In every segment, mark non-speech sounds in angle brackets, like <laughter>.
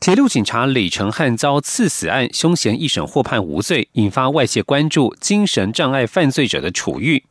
铁路警察李成汉遭刺死案，凶嫌一审获判无罪，引发外界关注精神障碍犯罪者的处遇。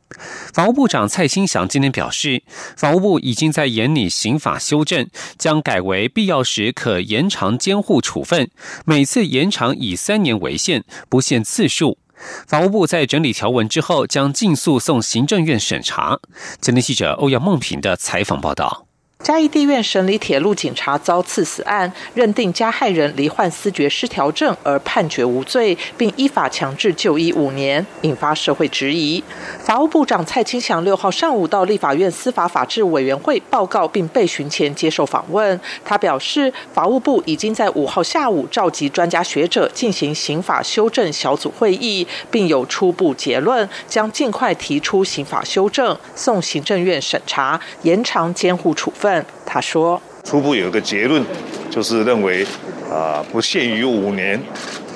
法务部长蔡清祥今天表示，法务部已经在研拟刑法修正，将改为必要时可延长监护处分，每次延长以三年为限，不限次数。法务部在整理条文之后，将尽速送行政院审查。今天记者欧阳梦平的采访报道。嘉义地院审理铁路警察遭刺死案，认定加害人罹患思觉失调症而判决无罪，并依法强制就医五年，引发社会质疑。法务部长蔡清祥六号上午到立法院司法法制委员会报告并被询前接受访问，他表示，法务部已经在五号下午召集专家学者进行刑法修正小组会议，并有初步结论，将尽快提出刑法修正送行政院审查，延长监护处分。他说：“初步有一个结论，就是认为啊，不限于五年，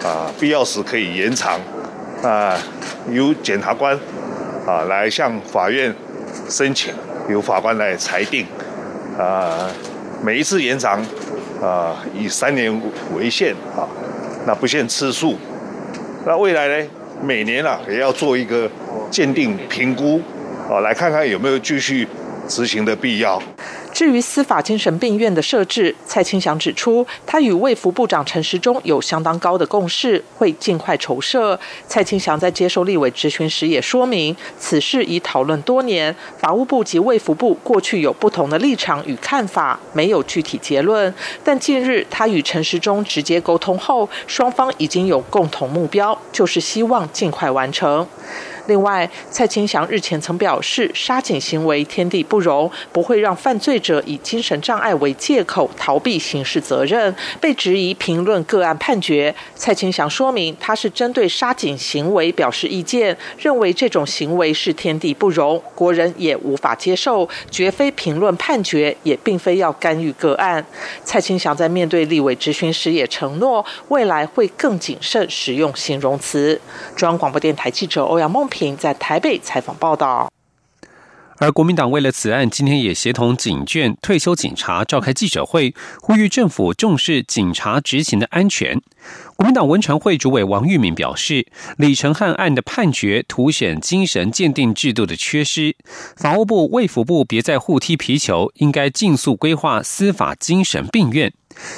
啊，必要时可以延长，啊，由检察官啊来向法院申请，由法官来裁定，啊，每一次延长啊以三年为限啊，那不限次数，那未来呢，每年啊也要做一个鉴定评估，啊，来看看有没有继续执行的必要。”至于司法精神病院的设置，蔡清祥指出，他与卫福部长陈时中有相当高的共识，会尽快筹设。蔡清祥在接受立委质询时也说明，此事已讨论多年，法务部及卫福部过去有不同的立场与看法，没有具体结论。但近日他与陈时中直接沟通后，双方已经有共同目标，就是希望尽快完成。另外，蔡清祥日前曾表示，杀警行为天地不容，不会让犯罪者以精神障碍为借口逃避刑事责任。被质疑评论个案判决，蔡清祥说明他是针对杀警行为表示意见，认为这种行为是天地不容，国人也无法接受，绝非评论判决，也并非要干预个案。蔡清祥在面对立委质询时也承诺，未来会更谨慎使用形容词。中央广播电台记者欧阳梦平。在台北采访报道，而国民党为了此案，今天也协同警眷、退休警察召开记者会，呼吁政府重视警察执勤的安全。国民党文传会主委王玉敏表示，李承汉案的判决凸显精神鉴定制度的缺失，法务部、卫福部别再互踢皮球，应该尽速规划司法精神病院。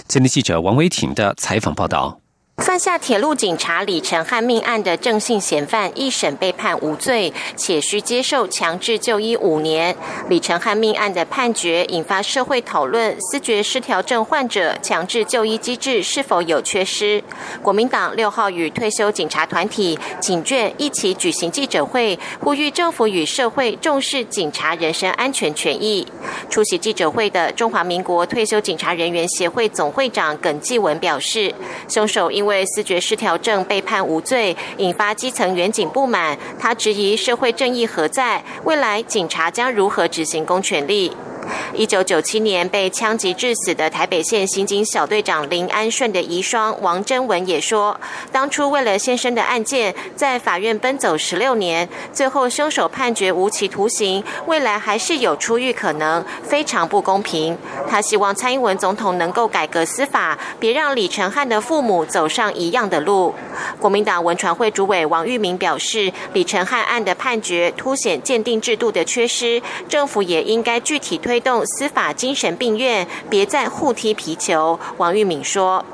今天记者王维婷的采访报道。犯下铁路警察李承汉命案的郑姓嫌犯，一审被判无罪，且需接受强制就医五年。李承汉命案的判决引发社会讨论：思觉失调症患者强制就医机制是否有缺失？国民党六号与退休警察团体警眷一起举行记者会，呼吁政府与社会重视警察人身安全权益。出席记者会的中华民国退休警察人员协会总会长耿继文表示，凶手因为为思觉失调症被判无罪，引发基层员警不满。他质疑社会正义何在？未来警察将如何执行公权力？一九九七年被枪击致死的台北县刑警小队长林安顺的遗孀王贞文也说，当初为了先生的案件，在法院奔走十六年，最后凶手判决无期徒刑，未来还是有出狱可能，非常不公平。他希望蔡英文总统能够改革司法，别让李承汉的父母走上一样的路。国民党文传会主委王玉明表示，李承汉案的判决凸显鉴定制度的缺失，政府也应该具体推。动司法精神病院，别再互踢皮球。王玉敏说：“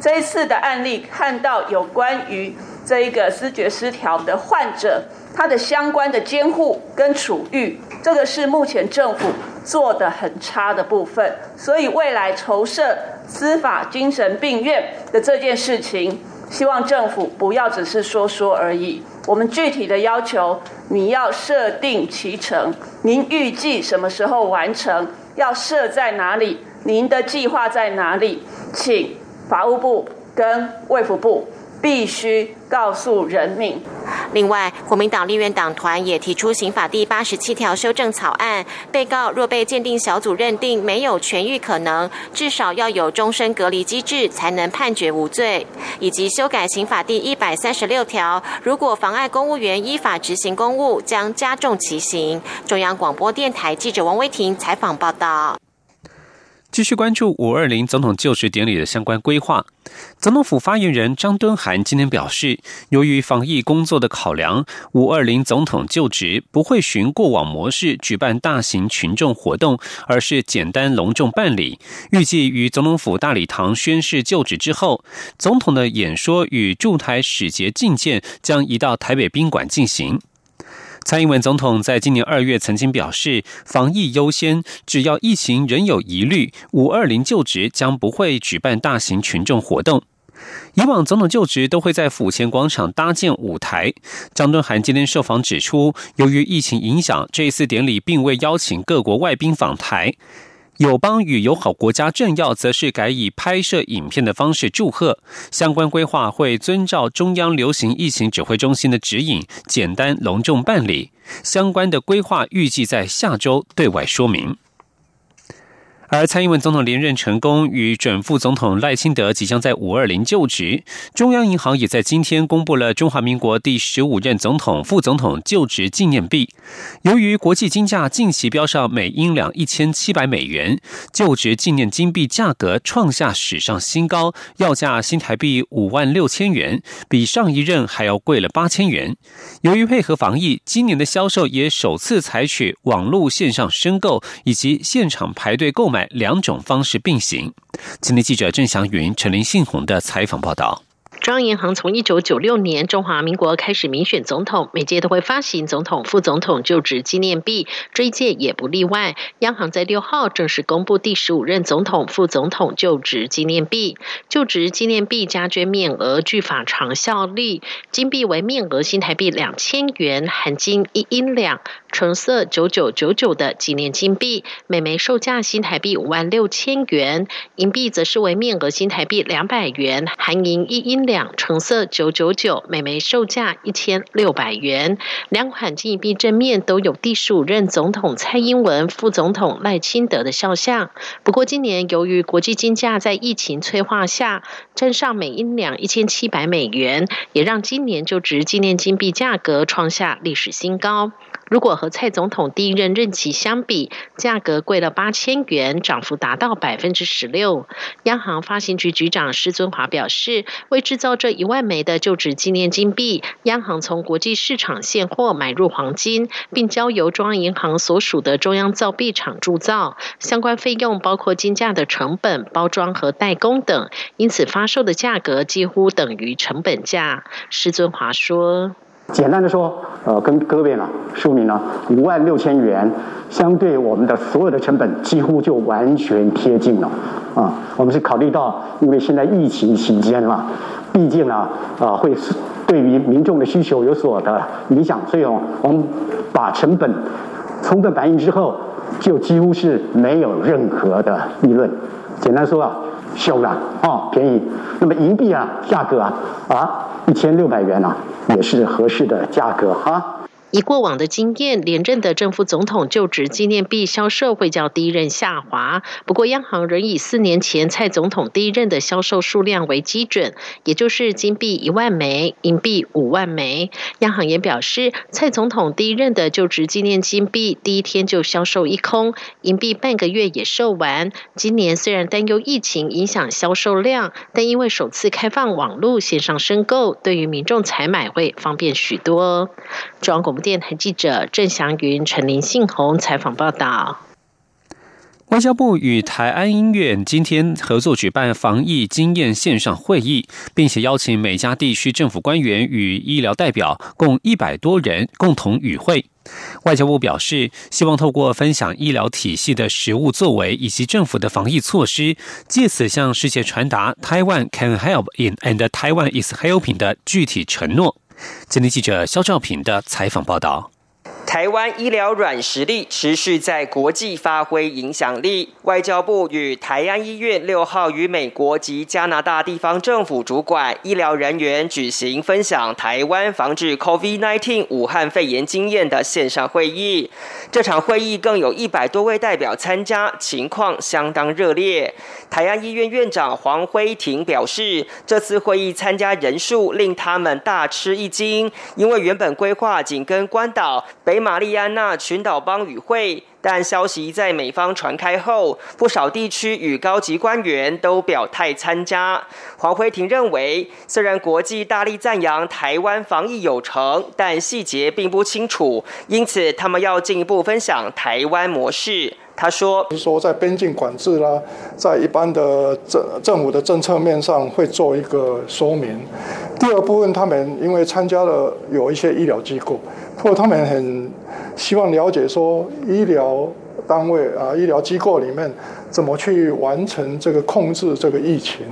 这一次的案例看到有关于这一个思觉失调的患者，他的相关的监护跟处遇，这个是目前政府做的很差的部分。所以未来筹设司法精神病院的这件事情，希望政府不要只是说说而已。我们具体的要求。”你要设定其程，您预计什么时候完成？要设在哪里？您的计划在哪里？请法务部跟卫福部必须告诉人民。另外，国民党立院党团也提出刑法第八十七条修正草案，被告若被鉴定小组认定没有痊愈可能，至少要有终身隔离机制才能判决无罪，以及修改刑法第一百三十六条，如果妨碍公务员依法执行公务，将加重其刑。中央广播电台记者王威婷采访报道。继续关注五二零总统就职典礼的相关规划。总统府发言人张敦涵今天表示，由于防疫工作的考量，五二零总统就职不会循过往模式举办大型群众活动，而是简单隆重办理。预计于总统府大礼堂宣誓就职之后，总统的演说与驻台使节觐见将移到台北宾馆进行。蔡英文总统在今年二月曾经表示，防疫优先，只要疫情仍有疑虑，五二零就职将不会举办大型群众活动。以往总统就职都会在府前广场搭建舞台。张敦涵今天受访指出，由于疫情影响，这一次典礼并未邀请各国外宾访台。友邦与友好国家政要则是改以拍摄影片的方式祝贺，相关规划会遵照中央流行疫情指挥中心的指引，简单隆重办理。相关的规划预计在下周对外说明。而蔡英文总统连任成功，与准副总统赖清德即将在五二零就职。中央银行也在今天公布了中华民国第十五任总统、副总统就职纪念币。由于国际金价近期飙上每英两一千七百美元，就职纪念金币价格创下史上新高，要价新台币五万六千元，比上一任还要贵了八千元。由于配合防疫，今年的销售也首次采取网络线上申购以及现场排队购买。两种方式并行。今天记者郑祥云、陈林信宏的采访报道。中央银行从一九九六年中华民国开始民选总统，每届都会发行总统、副总统就职纪念币，这一届也不例外。央行在六号正式公布第十五任总统、副总统就职纪念币。就职纪念币加捐面额具法偿效力，金币为面额新台币两千元，含金一英两，成色九九九九的纪念金币，每枚售价新台币五万六千元。银币则是为面额新台币两百元，含银一英两。两橙色九九九，每枚售价一千六百元。两款金币正面都有第十五任总统蔡英文、副总统赖清德的肖像。不过，今年由于国际金价在疫情催化下，站上每英两一千七百美元，也让今年就值纪念金币价格创下历史新高。如果和蔡总统第一任任期相比，价格贵了八千元，涨幅达到百分之十六。央行发行局局长施尊华表示，为制造这一万枚的就职纪念金币，央行从国际市场现货买入黄金，并交由中央银行所属的中央造币厂铸造，相关费用包括金价的成本、包装和代工等，因此发售的价格几乎等于成本价。施尊华说。简单的说，呃，跟各位呢说明了五万六千元，相对我们的所有的成本几乎就完全贴近了。啊，我们是考虑到，因为现在疫情期间嘛，毕竟呢，啊，会对于民众的需求有所的影响，所以哦，我们把成本充分反映之后，就几乎是没有任何的利润。简单说啊，小了啊，便宜。那么银币啊，价格啊，啊。一千六百元呢，也是合适的价格哈。以过往的经验，连任的正副总统就职纪念币销售会较第一任下滑。不过，央行仍以四年前蔡总统第一任的销售数量为基准，也就是金币一万枚，银币五万枚。央行也表示，蔡总统第一任的就职纪念金币第一天就销售一空，银币半个月也售完。今年虽然担忧疫情影响销售量，但因为首次开放网络线上申购，对于民众采买会方便许多。中央广播。电台记者郑祥云、陈林信宏采访报道。外交部与台安医院今天合作举办防疫经验线上会议，并且邀请每家地区政府官员与医疗代表共一百多人共同与会。外交部表示，希望透过分享医疗体系的实务作为以及政府的防疫措施，借此向世界传达 “Taiwan can help in and Taiwan is helping” 的具体承诺。今天记者肖兆平的采访报道。台湾医疗软实力持续在国际发挥影响力。外交部与台安医院六号与美国及加拿大地方政府主管、医疗人员举行分享台湾防治 COVID-19 武汉肺炎经验的线上会议。这场会议更有一百多位代表参加，情况相当热烈。台安医院院长黄辉庭表示，这次会议参加人数令他们大吃一惊，因为原本规划紧跟关岛。北马里安纳群岛邦与会，但消息在美方传开后，不少地区与高级官员都表态参加。黄辉庭认为，虽然国际大力赞扬台湾防疫有成，但细节并不清楚，因此他们要进一步分享台湾模式。他说：“说在边境管制啦，在一般的政政府的政策面上会做一个说明。第二部分，他们因为参加了有一些医疗机构。”或他们很希望了解说，医疗单位啊，医疗机构里面怎么去完成这个控制这个疫情？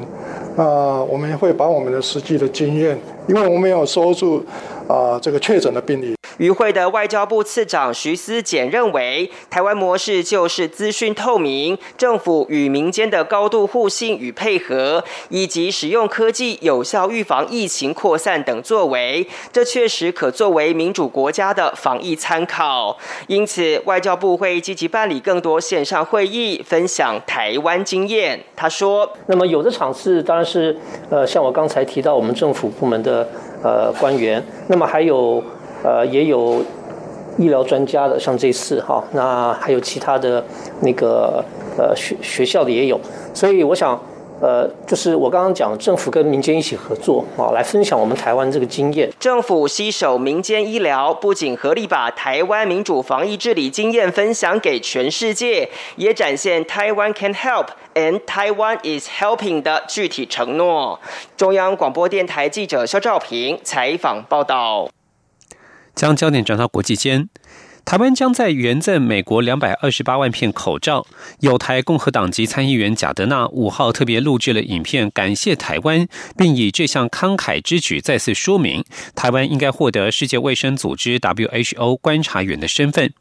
那我们会把我们的实际的经验，因为我们有收住啊这个确诊的病例。与会的外交部次长徐思俭认为，台湾模式就是资讯透明，政府与民间的高度互信与配合，以及使用科技有效预防疫情扩散等作为，这确实可作为民主国家的防疫参考。因此，外交部会积极办理更多线上会议，分享台湾经验。他说：“那么有的场次当然是，呃，像我刚才提到我们政府部门的呃官员，那么还有。”呃，也有医疗专家的，像这次哈，那还有其他的那个呃学学校的也有，所以我想，呃，就是我刚刚讲，政府跟民间一起合作啊，来分享我们台湾这个经验。政府携手民间医疗，不仅合力把台湾民主防疫治理经验分享给全世界，也展现台湾 can help and Taiwan is helping 的具体承诺。中央广播电台记者肖兆平采访报道。将焦点转到国际间，台湾将在援赠美国两百二十八万片口罩。有台共和党籍参议员贾德纳五号特别录制了影片，感谢台湾，并以这项慷慨之举再次说明，台湾应该获得世界卫生组织 WHO 观察员的身份。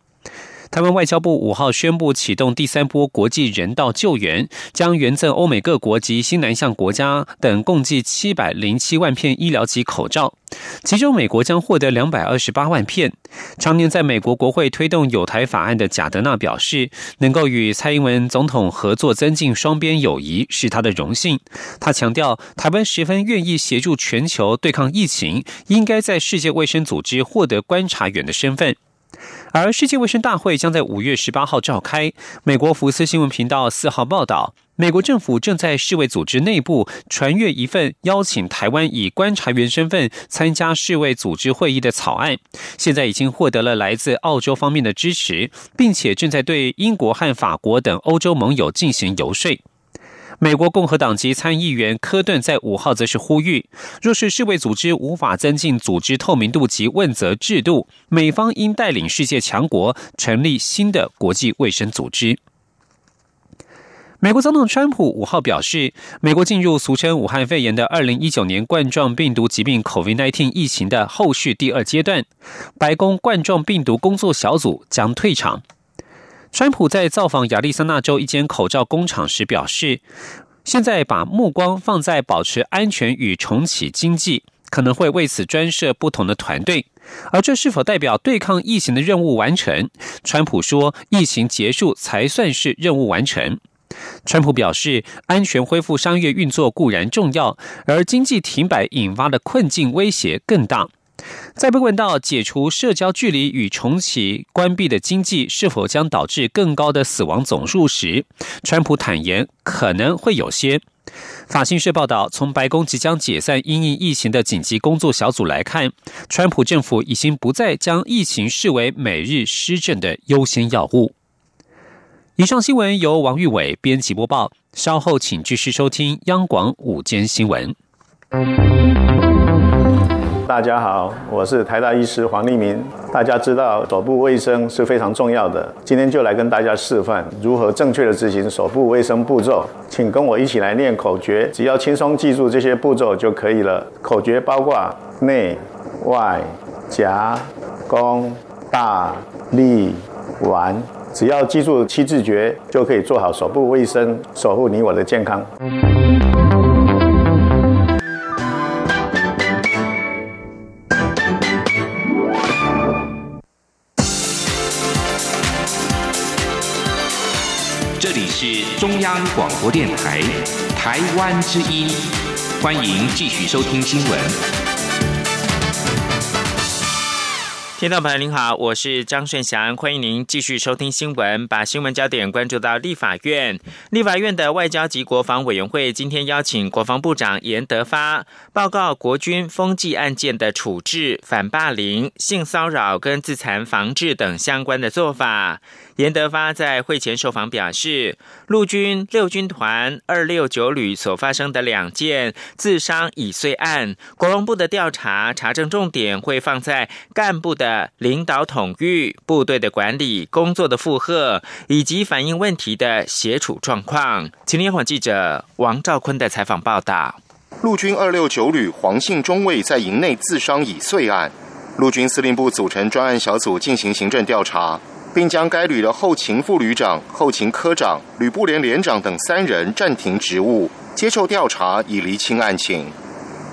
台湾外交部五号宣布启动第三波国际人道救援，将援赠欧美各国及新南向国家等共计七百零七万片医疗级口罩，其中美国将获得两百二十八万片。常年在美国国会推动有台法案的贾德纳表示，能够与蔡英文总统合作增进双边友谊是他的荣幸。他强调，台湾十分愿意协助全球对抗疫情，应该在世界卫生组织获得观察员的身份。而世界卫生大会将在五月十八号召开。美国福斯新闻频道四号报道，美国政府正在世卫组织内部传阅一份邀请台湾以观察员身份参加世卫组织会议的草案，现在已经获得了来自澳洲方面的支持，并且正在对英国和法国等欧洲盟友进行游说。美国共和党籍参议员科顿在五号则是呼吁，若是世卫组织无法增进组织透明度及问责制度，美方应带领世界强国成立新的国际卫生组织。美国总统川普五号表示，美国进入俗称武汉肺炎的二零一九年冠状病毒疾病 （COVID-19） 疫情的后续第二阶段，白宫冠状病毒工作小组将退场。川普在造访亚利桑那州一间口罩工厂时表示，现在把目光放在保持安全与重启经济，可能会为此专设不同的团队。而这是否代表对抗疫情的任务完成？川普说，疫情结束才算是任务完成。川普表示，安全恢复商业运作固然重要，而经济停摆引发的困境威胁更大。在被问到解除社交距离与重启关闭的经济是否将导致更高的死亡总数时，川普坦言可能会有些。法新社报道，从白宫即将解散因应疫情的紧急工作小组来看，川普政府已经不再将疫情视为每日施政的优先要务。以上新闻由王玉伟编辑播报，稍后请继续收听央广午间新闻。大家好，我是台大医师黄立明。大家知道手部卫生是非常重要的，今天就来跟大家示范如何正确的执行手部卫生步骤。请跟我一起来念口诀，只要轻松记住这些步骤就可以了。口诀包括内、外、夹、弓、大、力、丸，只要记住七字诀，就可以做好手部卫生，守护你我的健康。是中央广播电台台湾之音，欢迎继续收听新闻。听众朋友您好，我是张顺祥，欢迎您继续收听新闻。把新闻焦点关注到立法院，立法院的外交及国防委员会今天邀请国防部长严德发报告国军风纪案件的处置、反霸凌、性骚扰跟自残防治等相关的做法。严德发在会前受访表示，陆军六军团二六九旅所发生的两件自伤已遂案，国防部的调查查证重点会放在干部的领导统御、部队的管理、工作的负荷以及反映问题的协处状况。请联网记者王兆坤的采访报道：陆军二六九旅黄姓中尉在营内自伤已遂案，陆军司令部组成专案小组进行行政调查。并将该旅的后勤副旅长、后勤科长、旅部连连长等三人暂停职务，接受调查，以厘清案情。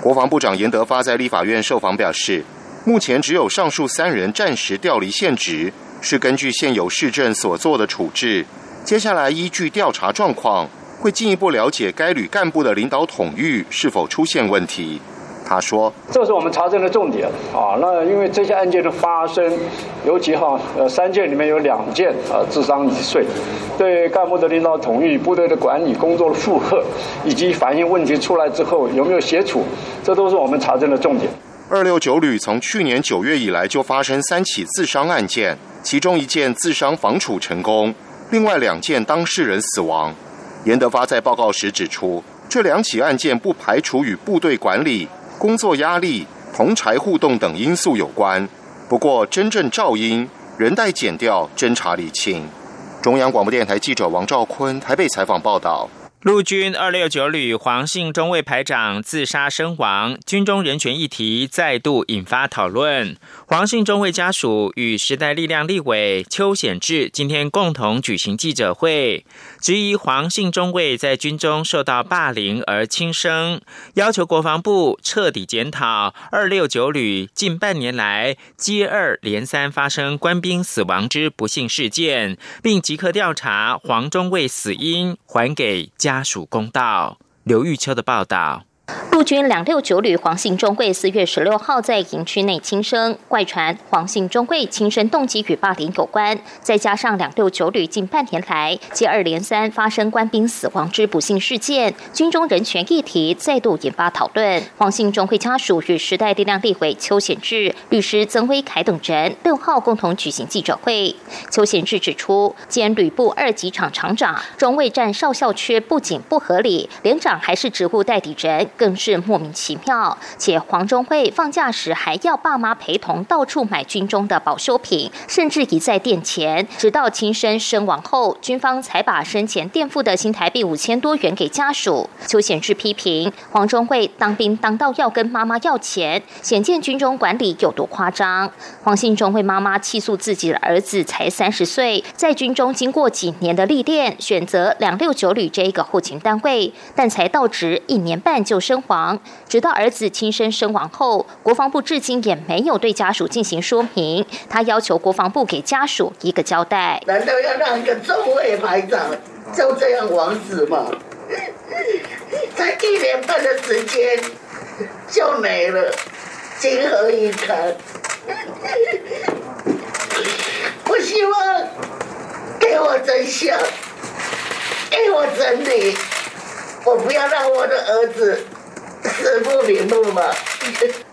国防部长严德发在立法院受访表示，目前只有上述三人暂时调离现职，是根据现有市政所做的处置。接下来依据调查状况，会进一步了解该旅干部的领导统御是否出现问题。他说：“这是我们查证的重点啊。那因为这些案件的发生，尤其哈呃三件里面有两件啊智商已遂，对干部的领导统御、部队的管理、工作的负荷，以及反映问题出来之后有没有协处，这都是我们查证的重点。”二六九旅从去年九月以来就发生三起自伤案件，其中一件自伤防处成功，另外两件当事人死亡。严德发在报告时指出，这两起案件不排除与部队管理。工作压力、同柴互动等因素有关，不过真正噪音仍待剪掉侦查理清。中央广播电台记者王兆坤台北采访报道。陆军二六九旅黄姓中尉排长自杀身亡，军中人权议题再度引发讨论。黄姓中尉家属与时代力量立委邱显志今天共同举行记者会，质疑黄姓中尉在军中受到霸凌而轻生，要求国防部彻底检讨二六九旅近半年来接二连三发生官兵死亡之不幸事件，并即刻调查黄中尉死因，还给。家家属公道。刘玉秋的报道。陆军两六九旅黄姓中尉四月十六号在营区内轻生，怪传黄姓中尉轻生动机与霸凌有关。再加上两六九旅近半年来接二连三发生官兵死亡之不幸事件，军中人权议题再度引发讨论。黄姓中尉家属与时代力量立委邱显志、律师曾威凯等人六号共同举行记者会。邱显志指出，兼旅部二级厂厂长，中尉占少校缺不仅不合理，连长还是职务代理人，更是。莫名其妙，且黄忠会放假时还要爸妈陪同到处买军中的保修品，甚至一再垫钱，直到亲生身亡后，军方才把生前垫付的新台币五千多元给家属。邱显志批评黄忠会当兵当到要跟妈妈要钱，显见军中管理有多夸张。黄信忠为妈妈气诉自己的儿子才三十岁，在军中经过几年的历练，选择两六九旅这一个后勤单位，但才到职一年半就身亡。直到儿子亲身身亡后，国防部至今也没有对家属进行说明。他要求国防部给家属一个交代。难道要让一个中尉排长就这样亡死吗？<laughs> 才一年半的时间就没了，情何以堪？<laughs> 我希望给我真相，给我真理，我不要让我的儿子。死 <laughs> 不瞑目吗？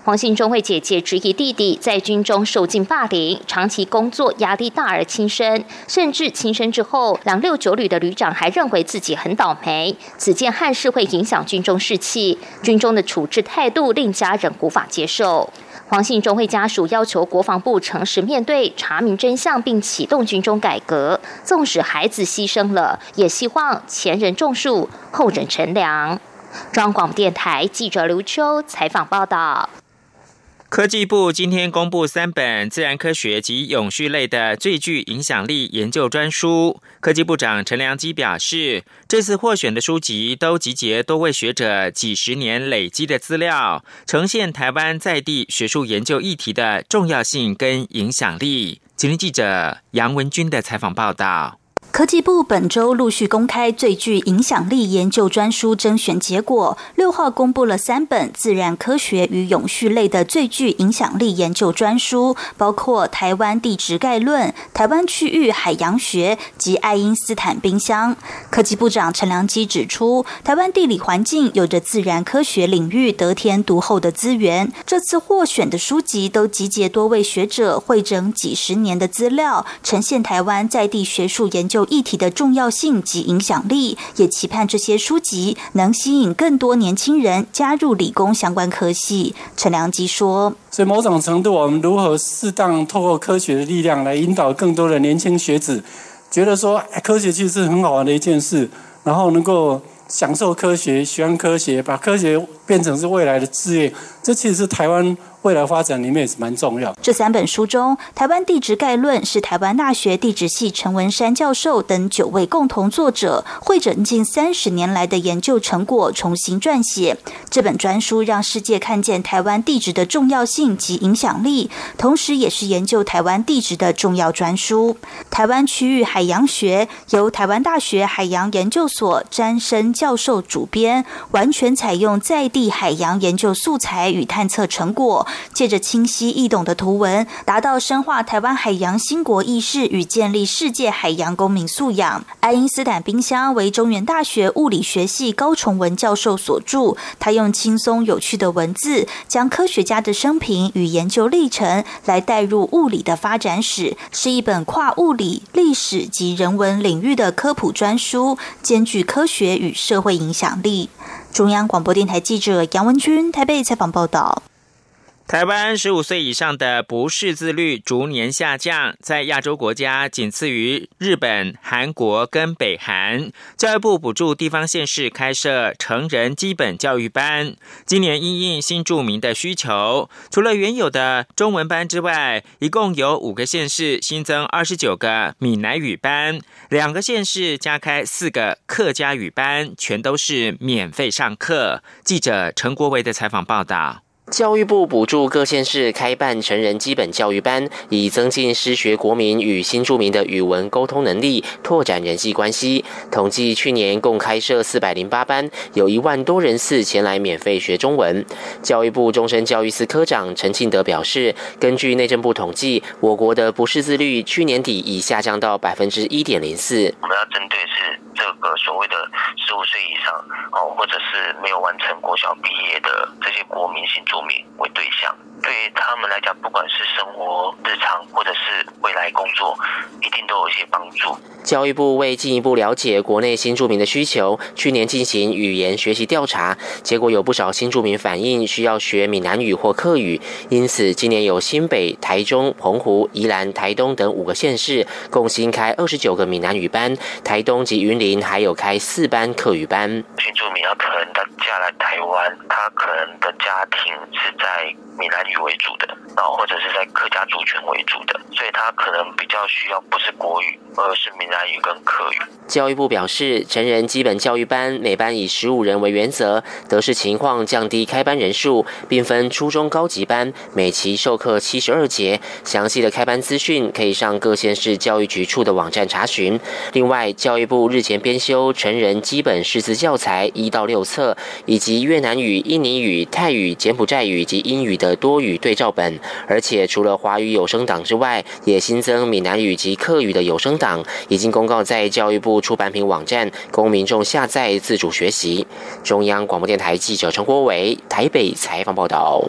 黄信中为姐姐质疑弟弟在军中受尽霸凌，长期工作压力大而轻生，甚至轻生之后，两六九旅的旅长还认为自己很倒霉。此件憾事会影响军中士气，军中的处置态度令家人无法接受。黄信中会家属要求国防部诚实面对，查明真相，并启动军中改革。纵使孩子牺牲了，也希望前人种树，后人乘凉。中央广播电台记者刘秋采访报道。科技部今天公布三本自然科学及永续类的最具影响力研究专书。科技部长陈良基表示，这次获选的书籍都集结多位学者几十年累积的资料，呈现台湾在地学术研究议题的重要性跟影响力。今天记者杨文军的采访报道。科技部本周陆续公开最具影响力研究专书甄选结果，六号公布了三本自然科学与永续类的最具影响力研究专书，包括《台湾地质概论》、《台湾区域海洋学》及《爱因斯坦冰箱》。科技部长陈良基指出，台湾地理环境有着自然科学领域得天独厚的资源，这次获选的书籍都集结多位学者汇整几十年的资料，呈现台湾在地学术研究。议题的重要性及影响力，也期盼这些书籍能吸引更多年轻人加入理工相关科系。陈良基说：“所以某种程度，我们如何适当透过科学的力量来引导更多的年轻学子，觉得说科学其实是很好玩的一件事，然后能够享受科学、喜欢科学，把科学变成是未来的职业，这其实是台湾。”未来发展里面也是蛮重要。这三本书中，《台湾地质概论》是台湾大学地质系陈文山教授等九位共同作者会诊近三十年来的研究成果，重新撰写。这本专书让世界看见台湾地质的重要性及影响力，同时也是研究台湾地质的重要专书。台湾区域海洋学由台湾大学海洋研究所詹生教授主编，完全采用在地海洋研究素材与探测成果。借着清晰易懂的图文，达到深化台湾海洋兴国意识与建立世界海洋公民素养。爱因斯坦冰箱为中原大学物理学系高崇文教授所著，他用轻松有趣的文字，将科学家的生平与研究历程来带入物理的发展史，是一本跨物理、历史及人文领域的科普专书，兼具科学与社会影响力。中央广播电台记者杨文君台北采访报道。台湾十五岁以上的不识字率逐年下降，在亚洲国家仅次于日本、韩国跟北韩。教育部补助地方县市开设成人基本教育班。今年因应新住民的需求，除了原有的中文班之外，一共有五个县市新增二十九个闽南语班，两个县市加开四个客家语班，全都是免费上课。记者陈国维的采访报道。教育部补助各县市开办成人基本教育班，以增进失学国民与新住民的语文沟通能力，拓展人际关系。统计去年共开设四百零八班，有一万多人次前来免费学中文。教育部终身教育司科长陈庆德表示，根据内政部统计，我国的不识字率去年底已下降到百分之一点零四。我们要针对是这个所谓的十五岁以上哦，或者是没有完成国小毕业的这些国民性。住民为对象，对于他们来讲，不管是生活日常或者是未来工作，一定都有一些帮助。教育部为进一步了解国内新住民的需求，去年进行语言学习调查，结果有不少新住民反映需要学闽南语或客语，因此今年有新北、台中、澎湖、宜兰、台东等五个县市共新开二十九个闽南语班，台东及云林还有开四班客语班。新住民他可能他嫁来台湾，他可能的家庭。是在闽南语为主的，然后或者是在客家族群为主的，所以他可能比较需要不是国语，而是闽南语跟客语。教育部表示，成人基本教育班每班以十五人为原则，得视情况降低开班人数，并分初中高级班，每期授课七十二节。详细的开班资讯可以上各县市教育局处的网站查询。另外，教育部日前编修成人基本识字教材一到六册，以及越南语、印尼语、泰语、柬埔寨。语及英语的多语对照本，而且除了华语有声档之外，也新增闽南语及客语的有声档，已经公告在教育部出版品网站，供民众下载自主学习。中央广播电台记者陈国伟台北采访报道。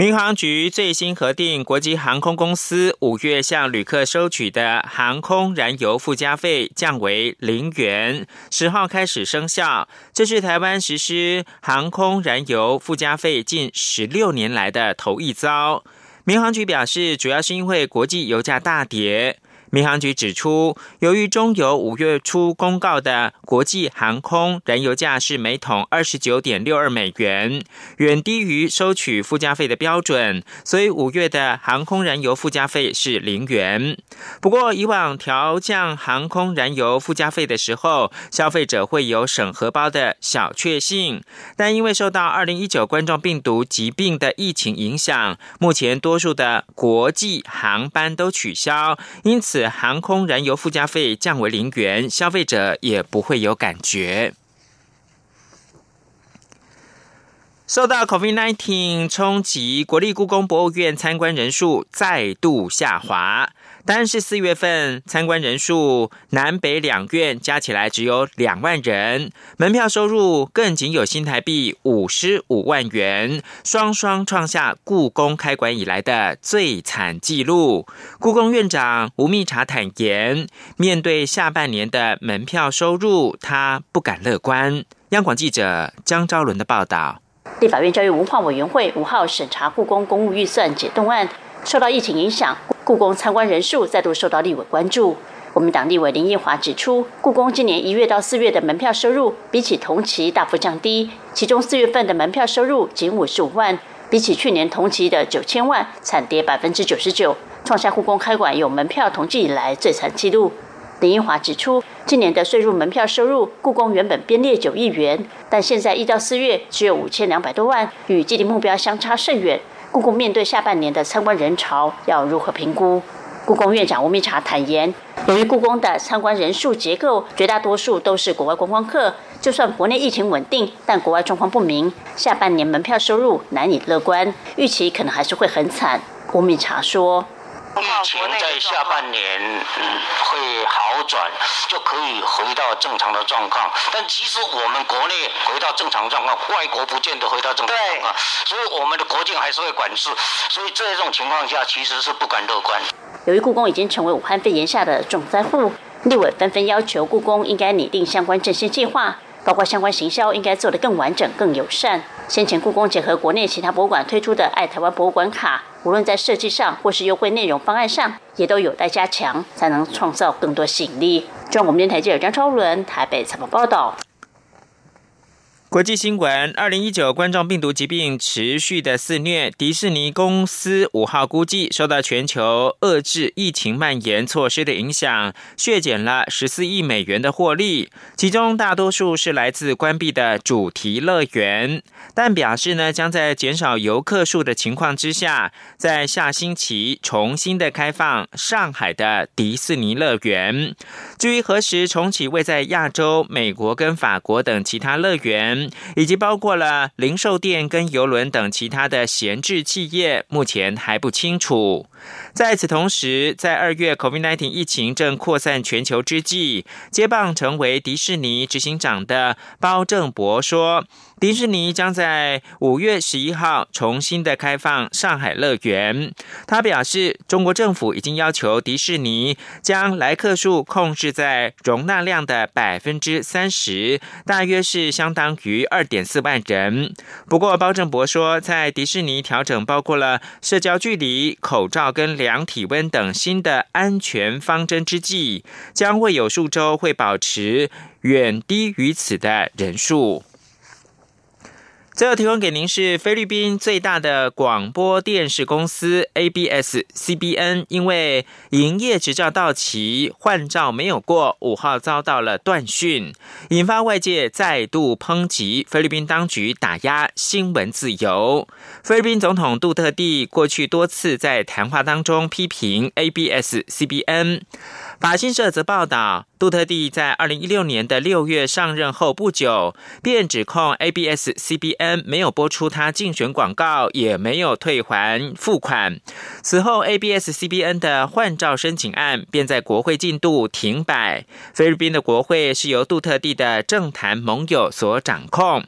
民航局最新核定，国际航空公司五月向旅客收取的航空燃油附加费降为零元，十号开始生效。这是台湾实施航空燃油附加费近十六年来的头一遭。民航局表示，主要是因为国际油价大跌。民航局指出，由于中油五月初公告的国际航空燃油价是每桶二十九点六二美元，远低于收取附加费的标准，所以五月的航空燃油附加费是零元。不过，以往调降航空燃油附加费的时候，消费者会有省荷包的小确幸，但因为受到二零一九冠状病毒疾病的疫情影响，目前多数的国际航班都取消，因此。航空燃油附加费降为零元，消费者也不会有感觉。受到 COVID-19 冲击，国立故宫博物院参观人数再度下滑。单是四月份参观人数，南北两院加起来只有两万人，门票收入更仅有新台币五十五万元，双双创下故宫开馆以来的最惨纪录。故宫院长吴密察坦言，面对下半年的门票收入，他不敢乐观。央广记者江昭伦的报道。立法院教育文化委员会五号审查故宫公务预算解冻案，受到疫情影响。故宫参观人数再度受到立委关注。国民党立委林奕华指出，故宫今年一月到四月的门票收入比起同期大幅降低，其中四月份的门票收入仅五十五万，比起去年同期的九千万惨跌百分之九十九，创下故宫开馆有门票统计以来最惨纪录。林奕华指出，今年的税入门票收入，故宫原本编列九亿元，但现在一到四月只有五千两百多万，与既定目标相差甚远。故宫面对下半年的参观人潮，要如何评估？故宫院长吴明察坦言，由于故宫的参观人数结构，绝大多数都是国外观光客，就算国内疫情稳定，但国外状况不明，下半年门票收入难以乐观，预期可能还是会很惨。吴明察说。疫情在下半年嗯会好转，就可以回到正常的状况。但其实我们国内回到正常状况，外国不见得回到正常状况，所以我们的国境还是会管制。所以这种情况下，其实是不敢乐观。由于故宫已经成为武汉肺炎下的重灾户，立委纷纷要求故宫应该拟定相关振兴计划。包括相关行销应该做得更完整、更友善。先前故宫结合国内其他博物馆推出的“爱台湾博物馆卡”，无论在设计上或是优惠内容方案上，也都有待加强，才能创造更多吸引力。中央广播电台记者张超伦台北采访报道。国际新闻：二零一九冠状病毒疾病持续的肆虐，迪士尼公司五号估计，受到全球遏制疫情蔓延措施的影响，削减了十四亿美元的获利，其中大多数是来自关闭的主题乐园。但表示呢，将在减少游客数的情况之下，在下星期重新的开放上海的迪士尼乐园。至于何时重启位在亚洲、美国跟法国等其他乐园，以及包括了零售店跟邮轮等其他的闲置企业，目前还不清楚。在此同时，在二月 COVID-19 疫情正扩散全球之际，接棒成为迪士尼执行长的包正博说。迪士尼将在五月十一号重新的开放上海乐园。他表示，中国政府已经要求迪士尼将来客数控制在容纳量的百分之三十，大约是相当于二点四万人。不过，包正博说，在迪士尼调整包括了社交距离、口罩跟量体温等新的安全方针之际，将会有数周会保持远低于此的人数。最后提供给您是菲律宾最大的广播电视公司 ABS-CBN，因为营业执照到期换照没有过，五号遭到了断讯，引发外界再度抨击菲律宾当局打压新闻自由。菲律宾总统杜特地过去多次在谈话当中批评 ABS-CBN。法新社则报道，杜特地在二零一六年的六月上任后不久，便指控 ABS-CBN 没有播出他竞选广告，也没有退还付款。此后，ABS-CBN 的换照申请案便在国会进度停摆。菲律宾的国会是由杜特地的政坛盟友所掌控。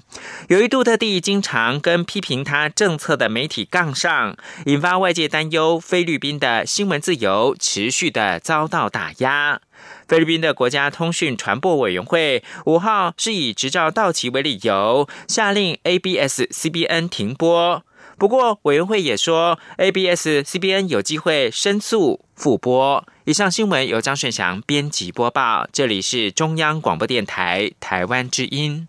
由于杜特地经常跟批评他政策的媒体杠上，引发外界担忧，菲律宾的新闻自由持续的遭到打。压菲律宾的国家通讯传播委员会五号是以执照到期为理由，下令 ABS-CBN 停播。不过委员会也说，ABS、CBN 有机会申诉复播。以上新闻由张顺祥编辑播报，这里是中央广播电台台湾之音。